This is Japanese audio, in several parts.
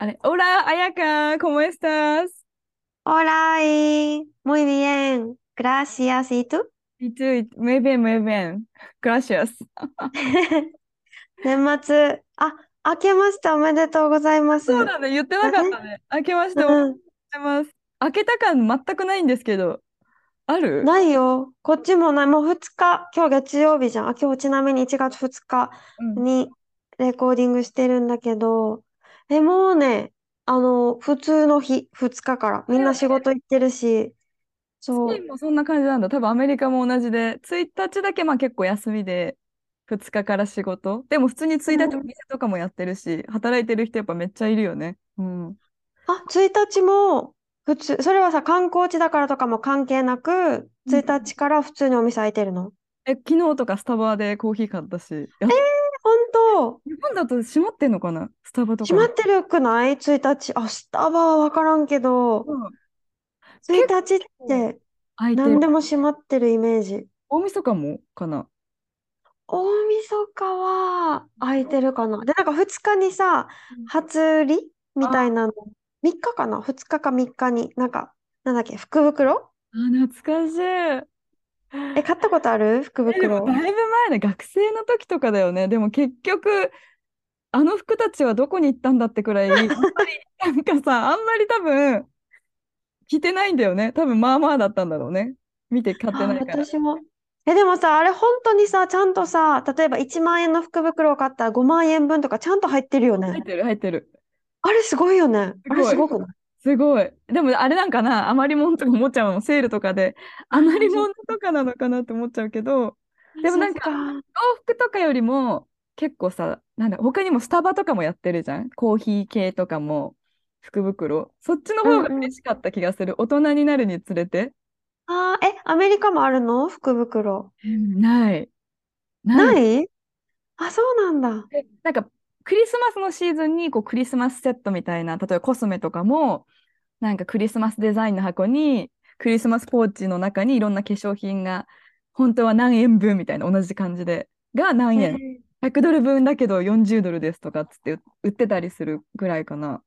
Hola, 彩香 ¿cómo estás? Hola y muy bien. Gracias. Y tú? Y tú, muy bien, muy bien. Gracias. 年末あ明けましておめでとうございますそうだね、言ってなかったね。明けましておめでとううんございます。明けた感全くないんですけど、あるないよこっちもないもう2日今日月曜日じゃんあ今日ちなみに1月2日うんにレコーディングしてるんだけど、え、もうね、あの、普通の日、2日から、みんな仕事行ってるし、そう、スペインもそんな感じなんだ。多分アメリカも同じで、1日だけまあ結構休みで、2日から仕事。でも普通に1日お店とかもやってるし、働いてる人やっぱめっちゃいるよね。うん。あ、1日も、普通、それはさ、観光地だからとかも関係なく、1日から普通にお店開いてるの？え、昨日とかスタバでコーヒー買ったし。やっ本当、日本だと閉まってんのかな？スタバとか。閉まってるくない ?1 日。あ、スタバはわからんけど、うん。1日って。何でも閉まってるイメージ。大晦日もかな？大晦日は空いてるかな。で、なんか2日にさ、初売りみたいなの、3日かな ?2 日か3日に、なんか、なんだっけ、福袋？あ、懐かしい。え、買ったことある？福え、でも袋。だいぶ前で学生の時とかだよね。でも結局、あの服たちはどこに行ったんだってくらい、あんまり、なんかさ、あんまり多分、着てないんだよね。多分まあまあだったんだろうね。見て買ってあ、ないから。私も。え、でもさ、あれ本当にさ、ちゃんとさ、例えば1万円の福袋を買ったら5万円分とかちゃんと入ってるよね。入ってる、入ってる。あれすごいよね。あれすごくない？すごい。でもあれなんかな、余り物とか思っちゃうの、セールとかで、余り物とかなのかなって思っちゃうけど、でもなんか洋服とかよりも結構さ、なんだ、他にもスタバとかもやってるじゃん。コーヒー系とかも福袋。そっちの方が嬉しかった気がする。大人になるにつれて。あー、え、アメリカもあるの？福袋。ない。な。ない？いあ、そうなんだ。でなんかクリスマスのシーズンにこうクリスマスセットみたいな、例えばコスメとかも、なんかクリスマスデザインの箱に、クリスマスポーチの中にいろんな化粧品が、本当は何円分みたいな同じ感じで、が何円。100ドル分だけど40ドルですとかっつって売売ってたりするぐらいかな。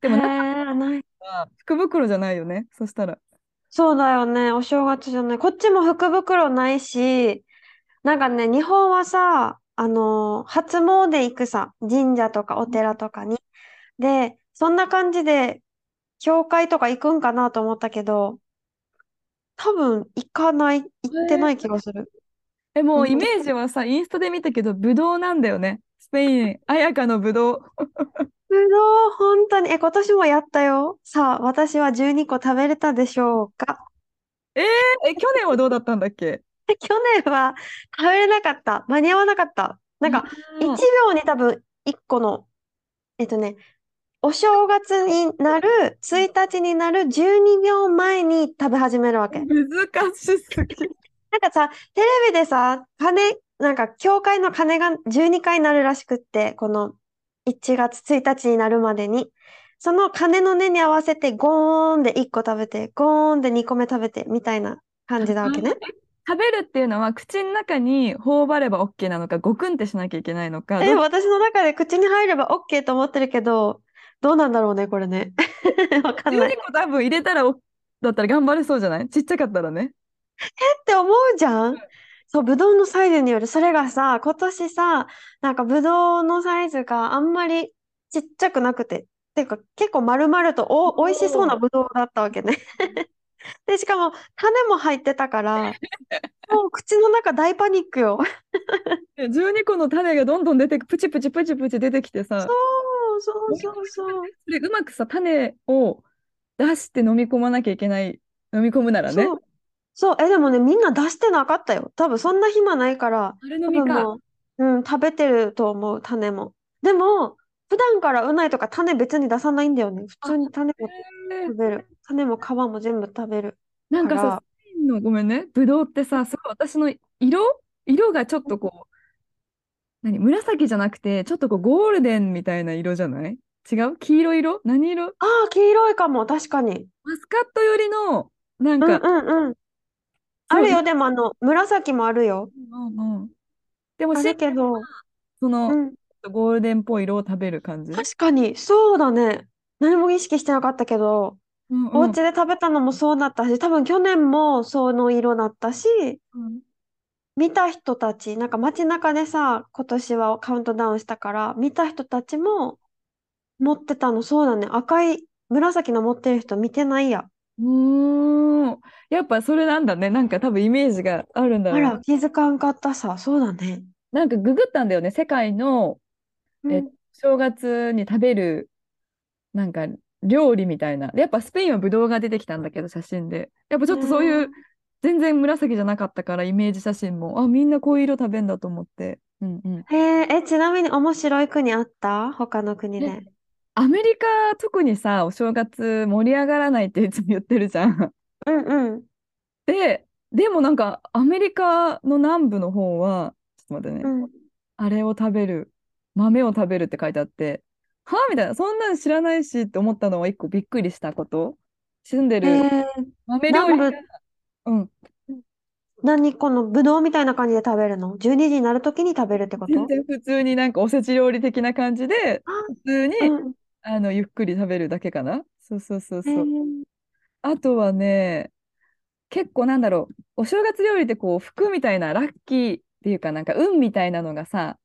でもへな。か福袋じゃないよね。そしたら。そうだよね。お正月じゃない。こっちも福袋ないし、なんかね、日本はさ、あの、初詣行くさ、神社とかお寺とかに。で、そんな感じで、教会とか行くんかなと思ったけど、多分行かない、行ってない気がする。え、もううんイメージはさ、インスタで見たけど、ブドウなんだよね。スペイン、彩香のブドウ。ぶどう、本当に、え、今年もやったよ。さあ、私は12個食べれたでしょうか？え、去年はどうだったんだっけ？去年は食べれなかった。間に合わなかった。なんか、1秒に多分1個の、えっとね、お正月になる、1日になる12秒前に食べ始めるわけ。難しすぎ。なんかさ、テレビでさ、鐘、なんか、教会の鐘が12回鳴るらしくって、この1月1日になるまでに。その鐘の音に合わせて、ゴーンで1個食べて、ゴーンで2個目食べて、みたいな感じなわけね。食べるっていうのは口の中に頬張れば OK なのか、ゴクンってしなきゃいけないのか。え、ど私の中で口に入れば OK と思ってるけど、どうなんだろうね、これね。わかんない。12個多分入れたらおだったら頑張れそうじゃない？ちっちゃかったらね。って思うじゃんそう、ぶどうのサイズによる。それがさ、今年さ、なんかぶどうのサイズがあんまりちっちゃくなくて、ていうか結構丸々とお、美味しそうなぶどうだったわけね。で、しかも種も入ってたから、もう口の中大パニックよ。で12個の種がどんどん出てく、プチプチプチプチ出てきてさ、そう、そうそうそう。それうまくさ、種を出して飲み込まなきゃいけない。飲み込むならね。そう、え、でもね、みんな出してなかったよ。多分そんな暇ないから、あれ飲みか。う、うん、食べてると思う、種も。でも、普段からうないとか種別に出さないんだよね。普通に種もえー食べる。種も皮も全部食べる。なんかさスペインのごめんね、ブドウってさ、すごい私の色色がちょっとこう、何紫じゃなくて、ちょっとこうゴールデンみたいな色じゃない？違う？黄色色？何色？ああ、黄色いかも。確かに。マスカット寄りの、なんうんか、うんうん。あるよ。でも、あの、紫もあるよ。うんうん。でも、あしるけど、その、うん。ゴールデンっぽい色を食べる感じ？確かに、そうだね。何も意識してなかったけど、うんうんお家で食べたのもそうだったし、多分去年もその色だったし、うん見た人たち、なんか街中でさ、今年はカウントダウンしたから、見た人たちも持ってたの、そうだね。赤い、紫の持ってる人見てないや。うーん。やっぱそれなんだね。なんか多分イメージがあるんだろうな。あら、気づかんかったさ。そうだね。なんかググったんだよね。世界のえうん正月に食べるなんか料理みたいな。でやっぱスペインはブドウが出てきたんだけど、写真で。やっぱちょっとそういう、全然紫じゃなかったから、イメージ写真も、あ、みんなこういう色食べんだと思って。うんうん。へえ、え、ちなみに面白い国あった？他の国で。アメリカ、特にさ、お正月盛り上がらないっていつも言ってるじゃん。うんうん。で、でもなんかアメリカの南部の方は、ちょっと待ってね、うん。あれを食べる、豆を食べるって書いてあって、は？あみたいな、そんなん知らないしって思ったのは一個びっくりしたこと。住んでへるえ、豆料理うん、何このぶどうみたいな感じで食べるの ?12 時になるときに食べるってこと？全然普通になんかおせち料理的な感じで、あ普通に、うん。あのゆっくり食べるだけかな？そうそうそうへそう。ーあとはね、結構なんだろう、お正月料理ってこう服みたいなラッキーっていうかなんか運みたいなのがさ、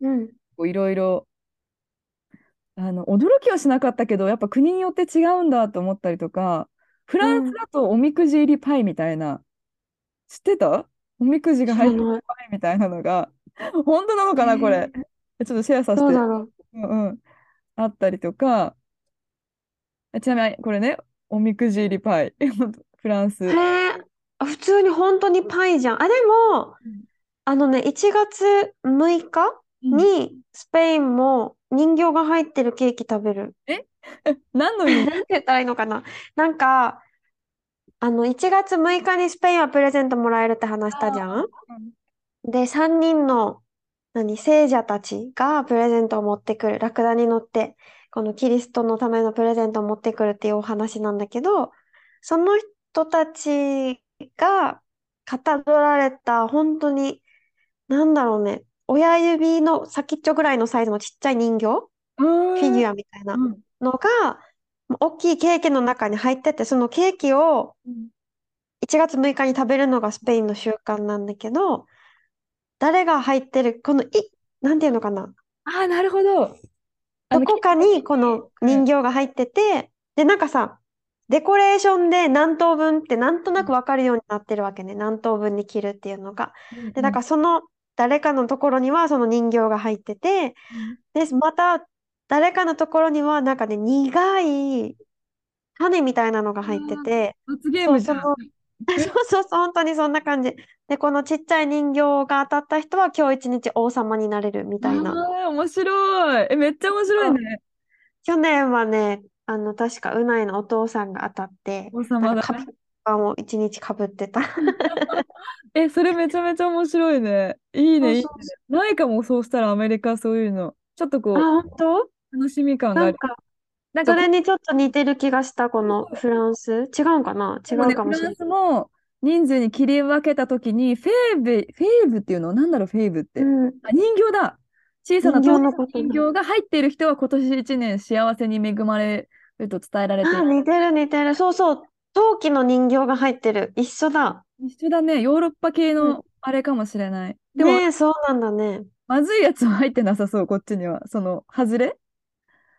うん。こういろいろあの驚きはしなかったけどやっぱ国によって違うんだと思ったりとかフランスだとおみくじ入りパイみたいな、知ってた？おみくじが入ってるパイみたいなのが。本当なのかなこれ。へちょっとシェアさせて。どうう。うんうん。あったりとか。ちなみにこれね。おみくじ入りパイ。フランス。あ普通に本当にパイじゃん。あ、でもうん、あのね、1月6日うんにスペインも人形が入ってるケーキ食べる。何の意味 なんて言ったらいいのかな？なんか、あの、1月6日にスペインはプレゼントもらえるって話したじゃん？で、3人の、何、聖者たちがプレゼントを持ってくる。ラクダに乗って、このキリストのためのプレゼントを持ってくるっていうお話なんだけど、その人たちがかたどられた、本当に、なんだろうね、親指の先っちょぐらいのサイズのちっちゃい人形、フフィギアュアみたいな。のが、大きいケーキの中に入ってて、そのケーキを1月6日に食べるのがスペインの習慣なんだけど、誰が入ってる、このい、なんていうのかな？ああなるほど。あのどこかにこの人形が入ってて、で、なんかさ、デコレーションで何等分ってなんとなくわかるようになってるわけね。何等分に切るっていうのが。で、だからその誰かのところにはその人形が入ってて、で、また誰かのところにはなんかね、苦い種みたいなのが入ってて、罰ゲームじゃん そうそうそうそう、本当にそんな感じ。で、このちっちゃい人形が当たった人は今日一日王様になれるみたいな。ああ、面白い。え、めっちゃ面白いね。去年はね、あの、確か、うないのお父さんが当たって、王様だね。なんかカピバラも一日かぶってた。え、それめちゃめちゃ面白いね。いいね。ないかも、そうしたらアメリカそういうの。ちょっとこあ、う、本当？楽しみ感がある。なんか、それにちょっと似てる気がした、このフランス。違うんかな？違うかもしれない。フランスも人数に切り分けたときに、フェーブ、フェーブっていうの？なんだろう、フェーブって。うん。あ、人形だ。小さな人形人形が入っている人は今年一年幸せに恵まれると伝えられてる。似てる似てる。そうそう。陶器の人形が入ってる。一緒だ。一緒だね。ヨーロッパ系うんのあれかもしれない。でも、ねえ、そうなんだね。まずいやつは入ってなさそう、こっちには。その、外れ？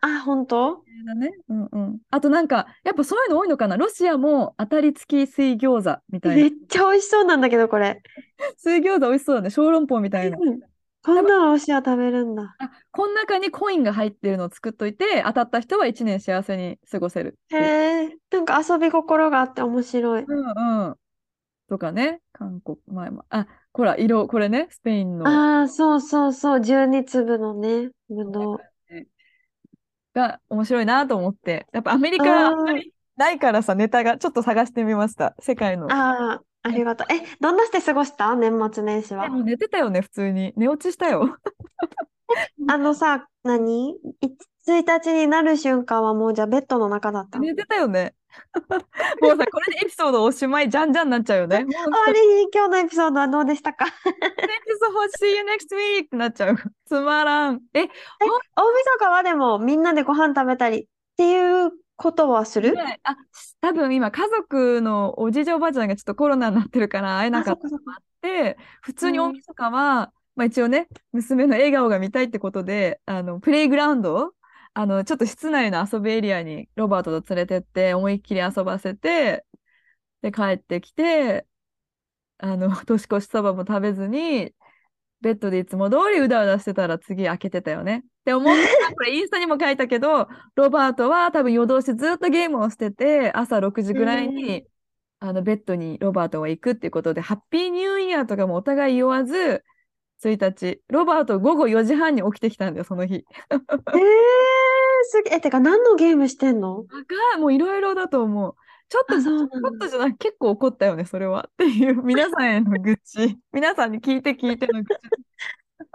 あ、本当？だね。うんうん。あとなんか、やっぱそういうの多いのかな。ロシアも当たり付き水餃子みたいな。めっちゃ美味しそうなんだけど、これ。水餃子美味しそうだね。小籠包みたいな。うんこんなのロシア食べるんだ。あ、この中にコインが入ってるのを作っといて、当たった人は一年幸せに過ごせるへ。え、なんか遊び心があって面白い。うんうん。とかね、韓国、前も。あ、ほら、色、これね、スペインの。ああ、そうそうそう、12粒のね、ぶどう。が面白いなと思って。やっぱアメリカないからさ、ネタがちょっと探してみました。世界の。ああ、ありがとう。え、どんなして過ごした？年末年始は？えもう寝てたよね、普通に。寝落ちしたよ。あのさ、何 ?1 日になる瞬間はもうじゃあベッドの中だったの？寝てたよね。もうさ、これでエピソードおしまい、じゃんじゃんになっちゃうよね。もう終わりに今日のエピソードはどうでしたか？Thank you so much, see you next week ってなっちゃう。つまらん。え、大晦日はでもみんなでご飯食べたりっていうことはする？ねあ、多分今、家族のおじいちゃんおばあちゃんがちょっとコロナになってるから会えなあ、かったそっかそっか。で、普通にうん大晦日は、まあ一応ね、娘の笑顔が見たいってことで、あの、プレイグラウンド、あの、ちょっと室内の遊びエリアにロバートと連れてって、思いっきり遊ばせて、で、帰ってきて、あの、年越しそばも食べずに、ベッドでいつも通りうだうだしてたら次開けてたよね。って思ったら、これインスタにも書いたけど、ロバートは多分夜通しずっとゲームをしてて、朝6時ぐらいに、あのベッドにロバートは行くっていうことで、ハッピーニューイヤーとかもお互い言わず、1日、ロバート午後4時半に起きてきたんだよ、その日。えー、すげえ。え、てか何のゲームしてんの？が、もういろいろだと思う。ちょっと、あ、ちょっ。とじゃない、結構怒ったよね、それは。っていう、皆さんへの愚痴。皆さんに聞いて聞いての愚痴。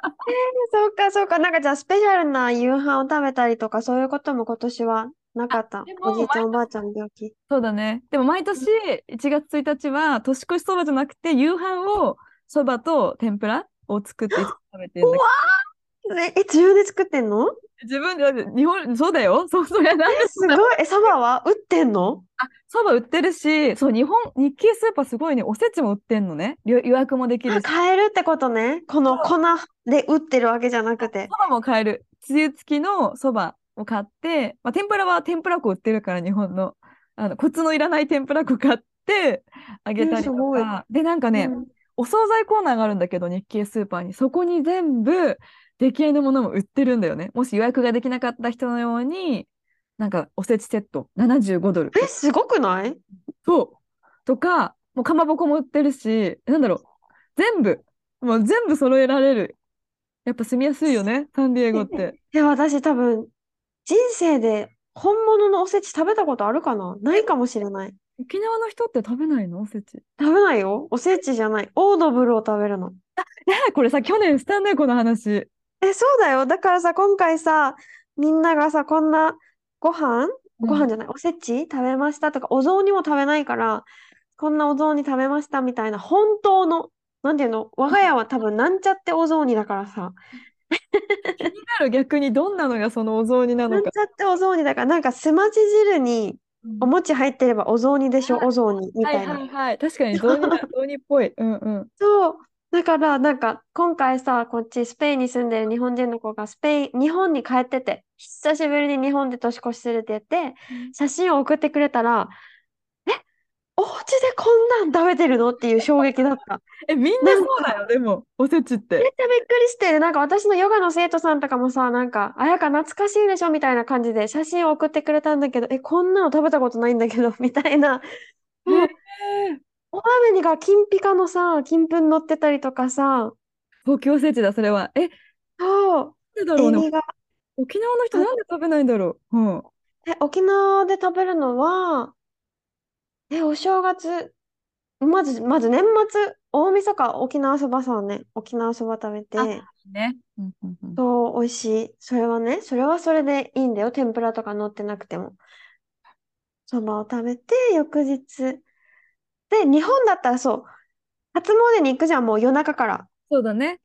そうか、そうか。なんかじゃあスペシャルな夕飯を食べたりとかそういうことも今年はなかった？でもおじいちゃんおばあちゃんの病気？そうだね。でも毎年1月1日は年越しそばじゃなくて夕飯をそばと天ぷらを作って食べてるんだけどえ、え、自分で作ってんの？自分で日本そうだよ。そうそりゃなんえ、すごい。え、そばは？売ってんの？あそば売ってるし、そう日本日系スーパーすごいね。おせちも売ってんのね。予予約もできあ、るし。買えるってことね。この粉で売ってるわけじゃなくて。そばも買える。つゆ付きのそばを買って、まあ、天ぷらは天ぷら粉売ってるから日本の。あのコツのいらない天ぷら粉買ってあげたりとか。でなんかね、うんお惣菜コーナーがあるんだけど、日系スーパーに。そこに全部、出来合いのものも売ってるんだよね。もし予約ができなかった人のように、なんかおせちセット、75ドル。え、すごくない？そう。とか、もうかまぼこも売ってるし、なんだろう。全部、もう全部揃えられる。やっぱ住みやすいよね、サンディエゴって。いや、私多分、人生で本物のおせち食べたことあるかな？ないかもしれない。沖縄の人って食べないの？おせち。食べないよ。おせちじゃない。オードブルを食べるの。ね これさ、去年したね、この話。え、そうだよ。だからさ、今回さ、みんながさ、こんなご飯？ご飯じゃない、おせち？食べましたとか、お雑煮も食べないから、こんなお雑煮食べましたみたいな、本当の、なんていうの、我が家は多分なんちゃってお雑煮だからさ、気になる逆にどんなのがそのお雑煮ななんのか。ちゃってお雑煮だから、なんかすまし汁にお餅入ってればお雑煮でしょ、お雑煮みはいたいな。はいはい。確かに雑煮だ、雑煮っぽい。うんうん。そう。だから、なんか、今回さ、こっちスペインに住んでる日本人の子がスペイン、日本に帰ってて、久しぶりに日本で年越しするって言って、写真を送ってくれたら、え、お家でこんなん食べてるの？っていう衝撃だった。え、みんなそうだよ、でも、おせちっ。めってちゃびっくりしてる。なんか私のヨガの生徒さんとかもさ、なんか、あやか懐かしいでしょみたいな感じで写真を送ってくれたんだけど、え、こんなの食べたことないんだけど、みたいな。もうへーお鍋にが金ピカのさ、金粉乗ってたりとかさ、東京おせちだ、それは。え、そう、なんでだろうね。エビが。沖縄の人なんで食べないんだろう。うん。え、沖縄で食べるのは、え、お正月、まず、まず年末、大晦日、沖縄そばさね、沖縄そば食べて、あね。うんうんうんそう、美味しい。それはね、それはそれでいいんだよ。天ぷらとか乗ってなくても。そばを食べて、翌日。で、日本だったらそう、初詣に行くじゃん、もう夜中から。そうだね。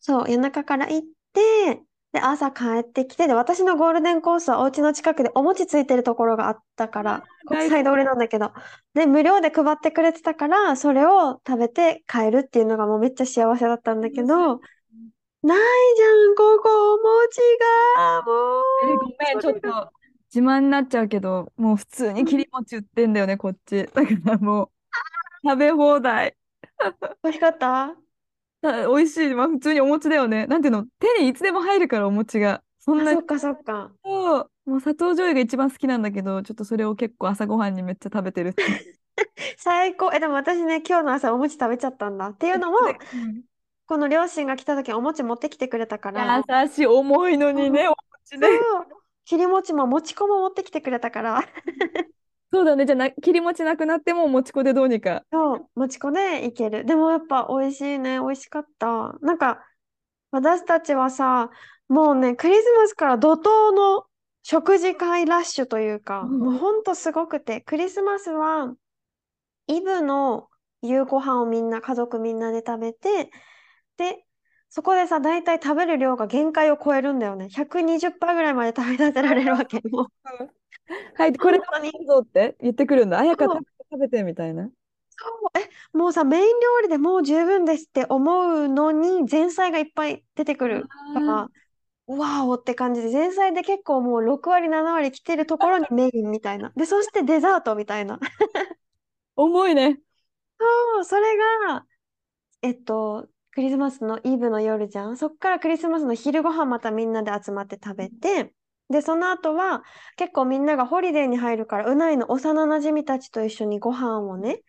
そう、夜中から行って、で、朝帰ってきて、で、私のゴールデンコースはお家の近くでお餅ついてるところがあったから、国際通りなんだけど、で、無料で配ってくれてたから、それを食べて帰るっていうのがもうめっちゃ幸せだったんだけど、ないじゃん、ここ、お餅が、もえ、う、ごめん、ちょっと自慢になっちゃうけど、もう普通に切り餅売ってんだよね、こっち。だからもう、食べ放題。美味しかった？た美味しい。まあ普通にお餅だよね。なんていうの、手にいつでも入るから、お餅が。そんあ、なにそっかそっか。そう、もう砂糖醤油が一番好きなんだけど、ちょっとそれを結構朝ごはんにめっちゃ食べてるって。最高。え、でも私ね、今日の朝お餅食べちゃったんだ。っていうのも、うんこの両親が来た時お餅持ってきてくれたから、優しい、重いのにね、お餅ね。そう、切り餅ももち粉も持ってきてくれたから、そうだね、じゃあな、切り餅なくなっても、もち粉でどうにか。そう、もち粉でいける。でもやっぱ美味しいね。美味しかった。なんか、私たちはさ、もうね、クリスマスから怒涛の食事会ラッシュというか、うんもうほんとすごくて、クリスマスは、イブの夕ご飯をみんな、家族みんなで食べて、で、そこでさ、大体食べる量が限界を超えるんだよね。120%ぐらいまで食べさせられるわけ。もうはい、これ食べるぞって言ってくるんだ。あやか食べて、食べてみたいな。そう、え、もうさ、メイン料理でもう十分ですって思うのに、前菜がいっぱい出てくるから、わおって感じで、前菜で結構もう6割、7割来てるところに メインみたいな。で、そしてデザートみたいな。重いね。そう、それが、えっと、クリスマスのイブの夜じゃん？そっからクリスマスの昼ご飯またみんなで集まって食べて、で、その後は結構みんながホリデーに入るから、うないの幼なじみたちと一緒にご飯をね、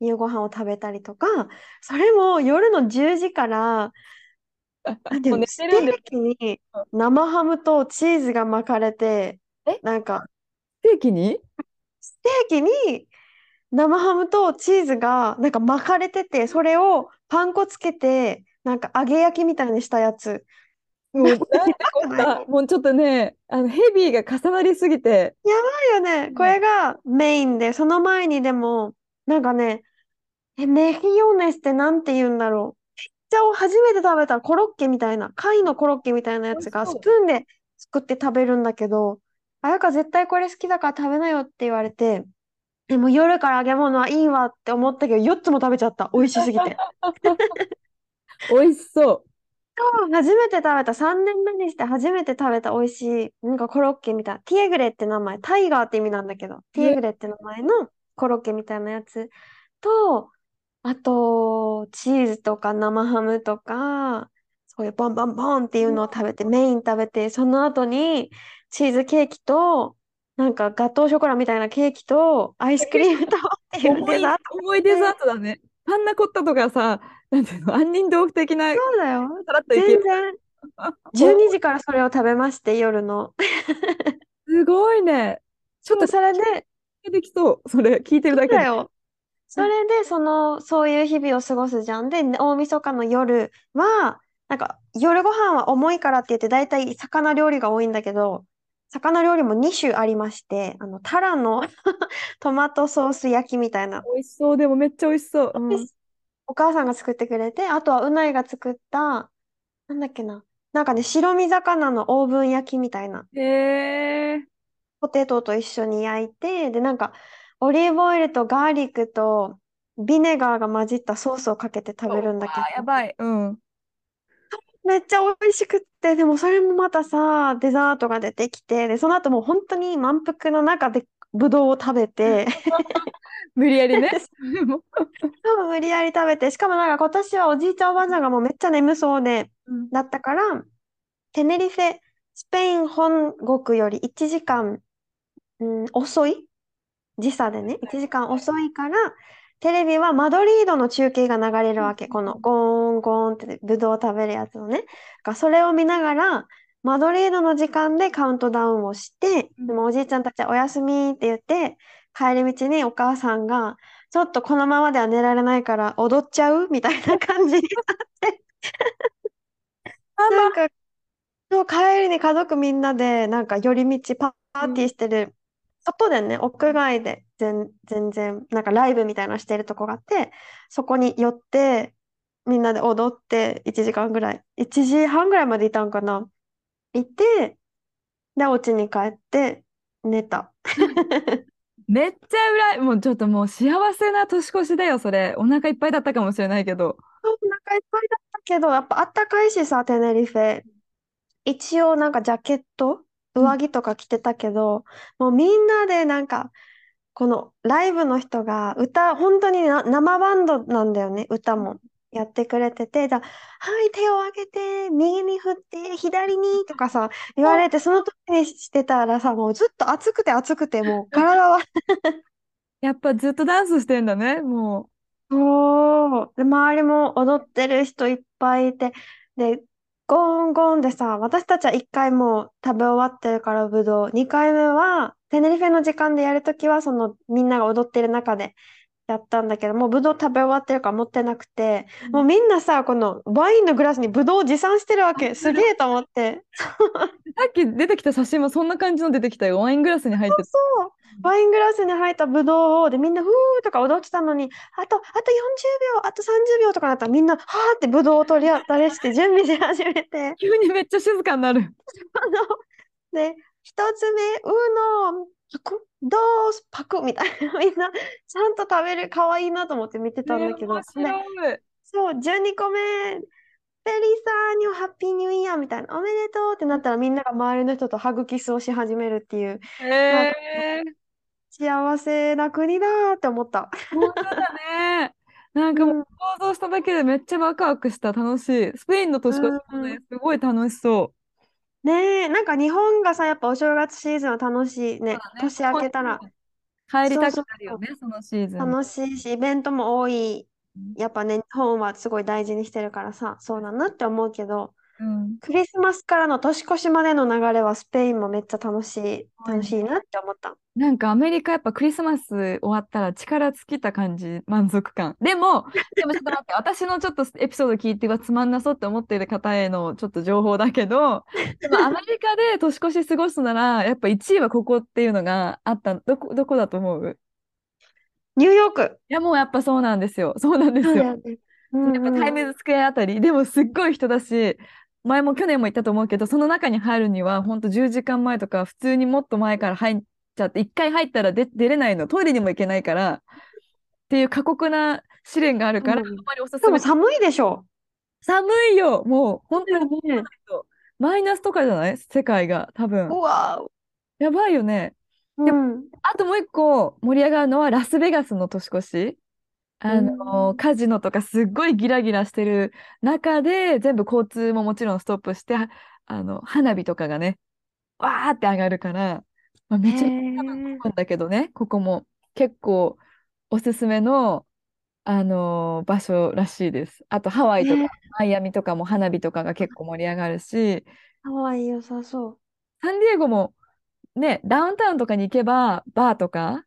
夕ご飯を食べたりとか、それも夜の10時から、なんていうもう寝のステてるんでーキに生ハムとチーズが巻かれてえ、なんか、ステーキに？ステーキに生ハムとチーズがなんか巻かれてて、それをパン粉つけて、なんか揚げ焼きみたいにしたやつ。もう、なんてこ。もうちょっとね、あの、ヘビーが重なりすぎて、だよね。うんこれがメインで、その前にでも、なんかね、え、メヒヨネスってなんて言うんだろう。ピッを初めて食べたコロッケみたいな、貝のコロッケみたいなやつがスプーンで作って食べるんだけど、あやか絶対これ好きだから食べなよって言われて、でも夜から揚げ物はいいわって思ったけど、4つも食べちゃった。美味しすぎて。美味しそう。初めて食べた、3年目にして初めて食べた美味しい、なんかコロッケみたいな、ティエグレって名前、タイガーって意味なんだけど、ティエグレって名前のコロッケみたいなやつと、あと、チーズとか生ハムとか、そういうボンボンボンっていうのを食べて、メイン食べて、その後にチーズケーキと、なんかガトーショコラみたいなケーキと、アイスクリームとっていうデザート。重いデザートだね。パンナコッタとかさ、なんていうの、杏仁豆腐的な、そうだよ。さらっといける。全然。12時からそれを食べまして、夜の。すごいね。ちょっとそれで、できそう。それ、聞いてるだけで。だよ。それで、その、そういう日々を過ごすじゃん。で、大晦日の夜は、なんか、夜ご飯は重いからって言って、大体魚料理が多いんだけど、魚料理も2種ありまして、あの、タラの トマトソース焼きみたいな。美味しそう。でもめっちゃ美味しそう。うんお母さんが作ってくれて、あとはうないが作った、なんだっけな。なんかね、白身魚のオーブン焼きみたいな。へえ。ポテトと一緒に焼いて、で、なんか、オリーブオイルとガーリックとビネガーが混じったソースをかけて食べるんだけあ、やど、ばい。うん。めっちゃ美味しくって、でもそれもまたさ、デザートが出てきて、で、その後もう本当に満腹の中でブドウを食べて、無理やりね。多分無理やり食べて、しかもなんか今年はおじいちゃんおばあちゃんがもうめっちゃ眠そうで、うん。だったから、テネリフェ、スペイン本国より1時間、うん、遅い？時差でね、1時間遅いから、テレビはマドリードの中継が流れるわけ。このゴーンゴーンってブドウを食べるやつをね。だからそれを見ながら、マドリードの時間でカウントダウンをして、うん。でもおじいちゃんたちはおやすみって言って、帰り道にお母さんが、ちょっとこのままでは寝られないから踊っちゃうみたいな感じになって、なんか、そう帰りに家族みんなで、なんか寄り道パパーティーしてる、外でね、屋外で全、全然、なんかライブみたいなのしてるとこがあって、そこに寄って、みんなで踊って1時間ぐらい、1時半ぐらいまでいたんかな。いて、で、お家に帰って寝た。めっちゃうらい、もうちょっともう幸せな年越しだよ、それ。お腹いっぱいだったかもしれないけど。お腹いっぱいだったけど、やっぱあったかいしさ、テネリフェ。一応なんかジャケット、上着とか着てたけど、もうみんなでなんか、このライブの人が歌、本当にな生バンドなんだよね、歌もやってくれてて、だ、はい、手を上げて、右に振って、左にとかさ、言われて、その時にしてたらさ、もうずっと暑くて暑くて、もう体は。やっぱずっとダンスしてんだね、もそう。で、周りも踊ってる人いっぱいいて、で、ゴーンゴーンでさ、私たちは1回もう食べ終わってるからぶどう、2回目はテネリフェの時間でやるときは、そのみんなが踊ってる中でやったんだけど、もうぶどう食べ終わってるから持ってなくて、う。もうみんなさ、このワインのグラスにぶどうを持参してるわけ。すげえと思って。さっき出てきた写真もそんな感じの出てきたよ。ワイングラスに入ってた。そう。ワイングラスに入ったぶどうを、で、みんな、ふーとか踊ってたのに、あと、あと40秒、あと30秒とかなったら、みんな、はーってぶどうを取り当たりして準備し始めて、急にめっちゃ静かになる。あの、で、一つ目、うの、パク、どうす、パクみたいな、みんな、ちゃんと食べる、かわいいなと思って見てたんだけど、面で、白い。そう、12個目、ペリーさんにはハッピーニューイヤーみたいな、おめでとうってなったら、みんなが周りの人とハグキスをし始めるっていう、えー、幸せな国だーって思った。本当だね。なんかもううん、想像しただけでめっちゃワクワクした。楽しい。スペインの年越しもね、すごい楽しそう。ねえ、なんか日本がさ、やっぱお正月シーズンは楽しいね。そうだね。年明けたら帰りたくそうなるよね、そのシーズンに。楽しいし、イベントも多い。うんやっぱね、日本はすごい大事にしてるからさ、そうだなって思うけど、うん。クリスマスからの年越しまでの流れはスペインもめっちゃ楽しい、楽しいなって思った。なんかアメリカやっぱクリスマス終わったら力尽きた感じ、満足感。でも、でもちょっと待って、私のちょっとエピソード聞いてはつまんなそうって思っている方へのちょっと情報だけど、でもアメリカで年越し過ごすなら、やっぱ1位はここっていうのがあった、どこ、どこだと思う？ニューヨーク。いや、もうやっぱそうなんですよ。そうなんですよ。やっぱタイうん。ムズスクエアあたり、でもすっごい人だし、前も去年も言ったと思うけど、その中に入るには、ほんと10時間前とか、普通にもっと前から入っちゃって、一回入ったら出、出れないの、トイレにも行けないから、っていう過酷な試練があるから、あうんんまりおすですもめ。寒いでしょ。寒いよ、もう、本当にね。マイナスとかじゃない？世界が、多う分。わやばいよね。ーでも、うん。あともう一個盛り上がるのはラスベガスの年越し。あうの、ん。カジノとかすっごいギラギラしてる中で、全部交通ももちろんストップして、はあの、花火とかがね、わーって上がるから、まあ、めへちゃめちゃ。混むんだけどね、ここも結構おすすめの、あの場所らしいです。あとハワイとかねマイアミとかも花火とかが結構盛り上がるし、ハワイ良さそう。サンディエゴもね、ダウンタウンとかに行けば、バーとか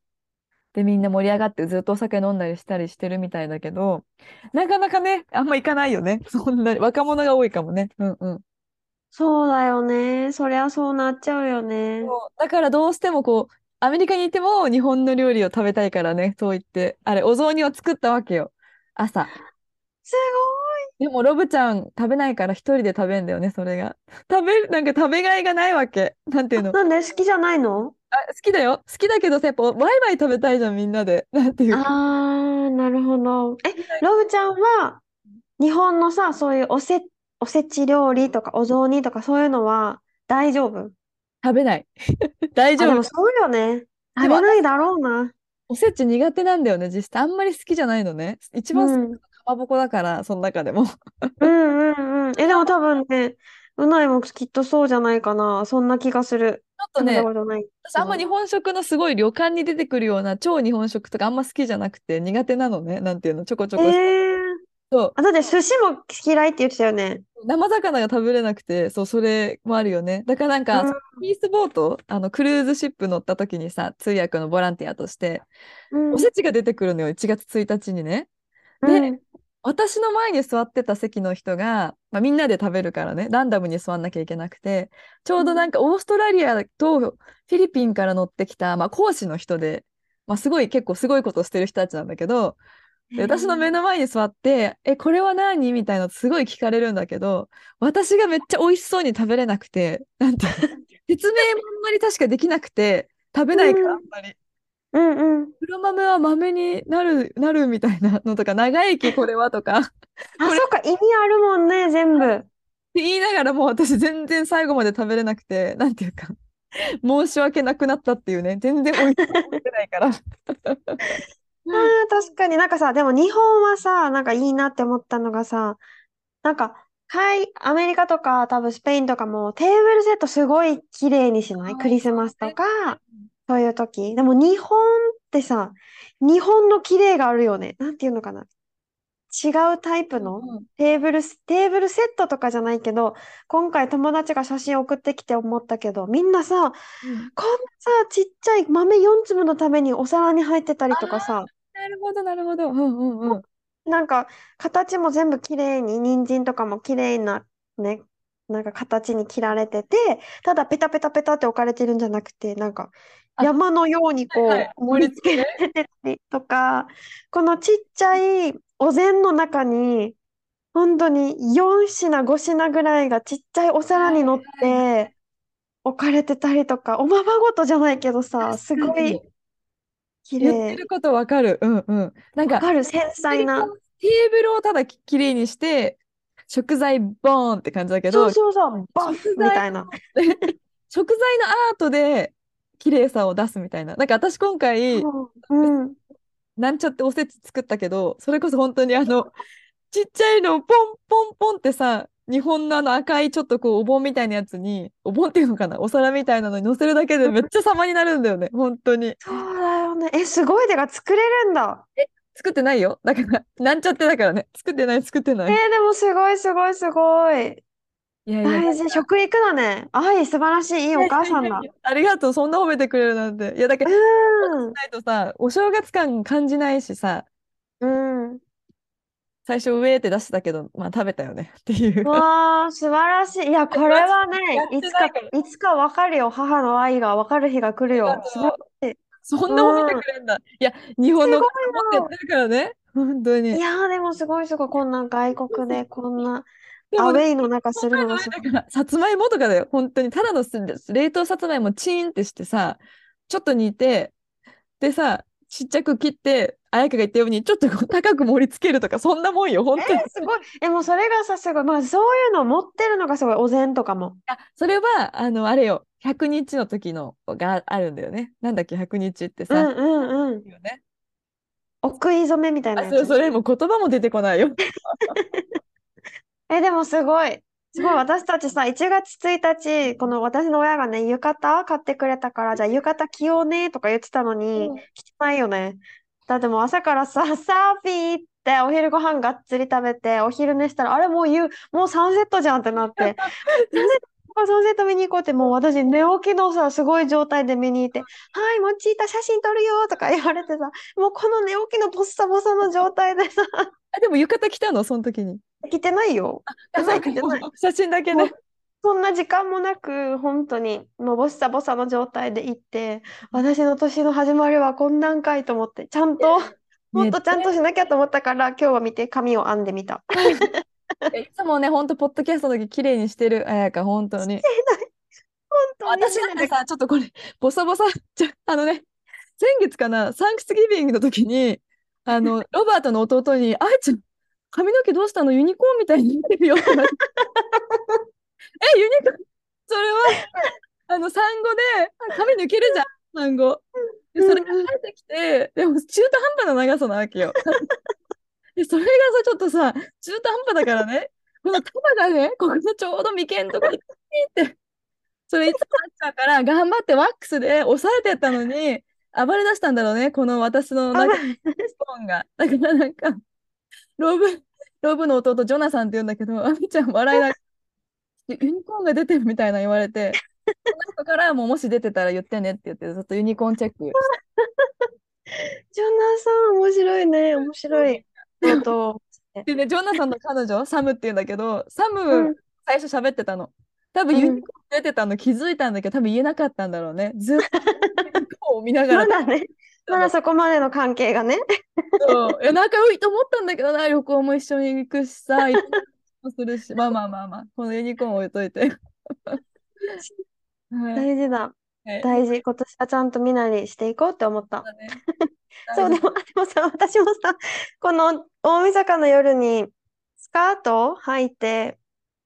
でみんな盛り上がってずっとお酒飲んだりしたりしてるみたいだけど、なかなかね、あんま行かないよね。そんなに。若者が多いかもね。うんうん。そうだよね。そりゃそうなっちゃうよね。そうだからどうしてもこう、アメリカにいても日本の料理を食べたいからね、そう言って、あれ、お雑煮を作ったわけよ。朝。すでもロブちゃん食べないから一人で食べんだよね、それが。食べる、なんか食べがいがないわけ。なんていうごい。の？なんで？好きじゃないの？あ、好きだよ。好きだけどさ、やっぱワイワイ食べたいじゃん、みんなで。なんていうか。あー、なるほど。え、ロブちゃんは日本のさ、そういうおせ、おせち料理とかお雑煮とかそういうのは大丈夫？食べない。大あ、丈夫。でもそうよね。食べないだろうな。おせち苦手なんだよね、実際。あんまり好きじゃないのね。一う番好きなかまぼこだから、その中でも。うんうんうん。え、でも多分ね、うないもきっとそうじゃないかな。そんな気がする。とね、私あんま日。本食のすごい旅館に出てくるような超日本食とかあんま好きじゃなくて苦手なのね。なんていうの、ちょこちょえこした。ー。そう。あ、だって寿司も嫌いって言ってたよね。生魚が食べれなくて、そう、それもあるよね。だからなんうか、ん。そのピースボート、あの、クルーズシップ乗った時にさ、通訳のボランティアとして、うん。おせちが出てくるのよ、1月1日にね。うで、ん。私の前に座ってた席の人が、まあ、みんなで食べるからね、ランダムに座んなきゃいけなくて、ちょうどなんかオーストラリアとフィリピンから乗ってきた、まあ、講師の人で、まあ、すごい結構すごいことしてる人たちなんだけど、へで私の目ーの前に座って、え、これは何？みたいなのすごい聞かれるんだけど、私がめっちゃ美味しそうに食べれなくて、なんて 説明もあんまり確かできなくて、食べないからあんまり。うんうん。黒豆は豆になる、なるみたいなのとか、長生き これはとか、あ、そっか、意味あるもんね、全部。って言いながらもう私全然最後まで食べれなくて、なんていうか、申し訳なくなったっていうね、全然美味しく思ってないから。ああ、確かになんかさ、でも日本はさ、なんかいいなって思ったのがさ、なんか、海、アメリカとか多分スペインとかもテーブルセットすごい綺麗にしない？クリスマスとか、そういう時。でも日本っってさ、日本の綺麗があるよね。なんていうのかな。違うタイプのうんテーブル、テーブルセットとかじゃないけど、今回友達が写真送ってきて思ったけど、みんなさ、うんこんなさ、ちっちゃい豆4粒のためにお皿に入ってたりとかさ、なるほど、なるほど。うんうんうん。なんか形も全部綺麗に、人参とかも綺麗なね、なんか形に切られてて、ただペタペタペタって置かれてるんじゃなくて、なんかあ山のようにこうはいはい盛り付けられてたりとか、このちっちゃいお膳の中に、本当に4品、5品ぐらいがちっちゃいお皿に乗って置かれてたりとか、おままごとじゃないけどさ、すごい綺麗。言ってることわかる。うんうん。なんか、わかる、繊細な。テーブルをただききれいにして、食材ボーンって感じだけどそう、そうそう、バッ食材みたいな。食材のアートで綺麗さを出すみたいな。なんか私今回、うん。なんちゃっておせち作ったけど、それこそ本当にあの、ちっちゃいのをポンポンポンってさ、日本のあの赤いちょっとこうお盆みたいなやつに、お盆っていうのかな、お皿みたいなのに乗せるだけでめっちゃ様になるんだよね、本当に。そうだよね。え、すごい。てか、作れるんだ。作ってないよ。だから、なんちゃってだからね。作ってない、作ってない。えー、でもすごい、すごい、すごい。いやいや、大事。食育だね。愛、素晴らしい。いいお母さんだ。ありがとう。そんな褒めてくれるなんて。いや、だけど、うん。ないとさ、お正月感感じないしさ、うん。最初上って出してたけど、まあ食べたよねっていう。わあ、素晴らしい。いや、これはねいつかないつかわかるよ。母の愛がわかる日が来るよ。素晴らしい。そんな褒めてくれるんだ。いや、日本のすごいよ持ってやってるからね。本当に。いやー、でもすごいすごい。こんな外国で、こんなアウェイの中するのがすごい。さつまいもとかだよ。本当に。ただのす冷凍さつまいもチーンってしてさ、ちょっと煮て、でさ、ちっちゃく切って、あやかが言ったように、ちょっと高く盛り付けるとか、そんなもんよ、本当に。え、すごい。でもそれがさ、すごい。まあ、そういうの持ってるのがすごい。お膳とかも。あ、それは、あの、あれよ、100日の時のがあるんだよね。なんだっけ、100日ってさ、うんうんうん。よね。お食い初めみたいな。それ、もう言葉も出てこないよ。え、でもすごい。すごい。私たちさ、1月1日、この私の親がね、浴衣買ってくれたから、じゃあ浴衣着ようねとか言ってたのに、うん着てないよね。だってもう朝からさ、サーフィン行って、お昼ご飯がっつり食べて、お昼寝したら、あれもう夕、もうサンセットじゃんってなって、サンセット、サンセット見に行こうって、もう私寝起きのさ、すごい状態で見に行って、はい、もちいた写真撮るよとか言われてさ、もうこの寝起きのボッサボサの状態でさ、あ、でも浴衣着たの、その時に。着てないよ。写真だけね。そんな時間もなく、本当に、もうボッサボサの状態で行って、私の年の始まりはこんなんかいと思って、ちゃんと、もっとちゃんとしなきゃと思ったから、今日は見て髪を編んでみた。いつもね、ほんと、ポッドキャストの時、綺麗にしてる、あやか、本当に。本当に私なんてさ、ちょっとこれ、ボサボサ、じゃ、あのね、先月かな、サンクスギビングの時に、あの、ロバートの弟に、あいつ、髪の毛どうしたの？ユニコーンみたいになってるよって。え、ユニコーン？それは、あの、産後で、あ髪抜けるじゃん、産後。で、それが生えてきて、でも中途半端な長さなわけよ。で、それがさ、ちょっとさ、中途半端だからね、この束がね、ここのちょうど眉間のとかに、って、それいつもなっちゃうから、頑張ってワックスで押さえてったのに、暴れ出したんだろうね、この私の中のストーンが。だからなんか、ロブ、ロブの弟、ジョナサンって言うんだけど、アミちゃん笑いながら、ユニコーンが出てるみたいな言われて、その人からももし出てたら言ってねって言って、ずっとユニコーンチェック ジョナサン、面白いね、面白い。あと、でね、ジョナサンの彼女、サムって言うんだけど、サム、うん最初喋ってたの。多分ユニコーン出てたの気づいたんだけど、多分言えなかったんだろうね。ずっとユニコーンを見ながらまだね、まだそこまでの関係がね。そういや仲良いと思ったんだけどな、旅行も一緒に行くしさ、一緒にもするし、まあまあまあまあ、このユニコーン置いといて。はい、大事だ。はい大事。今年はちゃんと身なりしていこうって思った。だねそう、でも、でもさ、私もさ、この大晦日の夜にスカートを履いて、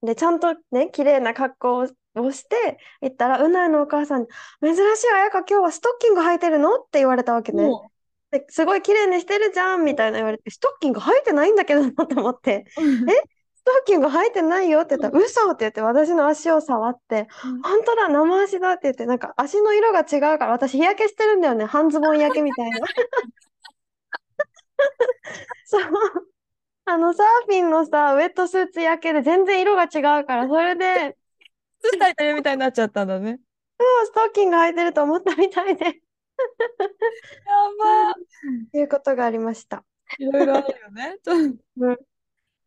で、ちゃんとね、綺麗な格好をして行ったら、うないのお母さんに、珍しい、あやか今日はストッキング履いてるの？って言われたわけね。もですごい綺麗にしてるじゃんみたいな言われて、ストッキング履いてないんだけどなって思って、う、え？ストッキング履いてないよって言ったら、嘘って言って私の足を触って、うん本当だ、生足だって言って、なんか足の色が違うから、私日焼けしてるんだよね、半ズボン焼けみたいな。そう。あの、サーフィンのさ、ウェットスーツ焼けで全然色が違うから、それで、靴履いてるみたいになっちゃったんだね。そうストッキング履いてると思ったみたいで、やば いうことがありました。いろいろあるよね。ちょうん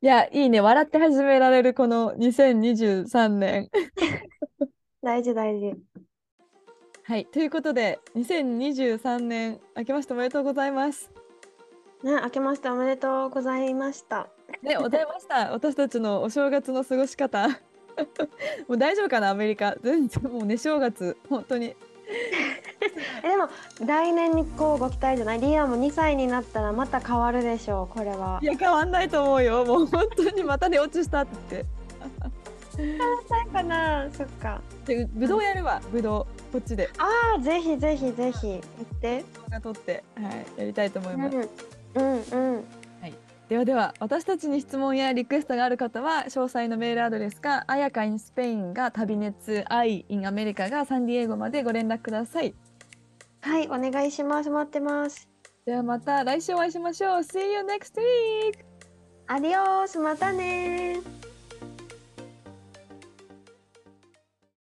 いや、いいね。笑って始められるこの2023年。大事大事。はい。ということで、2023年、明けましておめでとうございます。ね、明けましておめでとうございました。ね、ございました。私たちのお正月の過ごし方。もう大丈夫かな、アメリカ。全然もうね、正月、本当に。えでも来年にこうご期待じゃない？リアも2歳になったらまた変わるでしょうこれは。いや、変わんないと思うよ。もう本当にまた寝落ちしたって。ないかな。そっか。で、ぶどうやるわ、ぶどう。こっちで。あーぜひぜひぜひ。行って。動画撮って、はい、やりたいと思います。うんうんではでは私たちに質問やリクエストがある方は詳細のメールアドレスかあやか in スペインが旅熱 I in アメリカがサンディエゴまでご連絡くださいはいお願いします。待ってます。ではまた来週お会いしましょう。See you next week! アディオースまたねー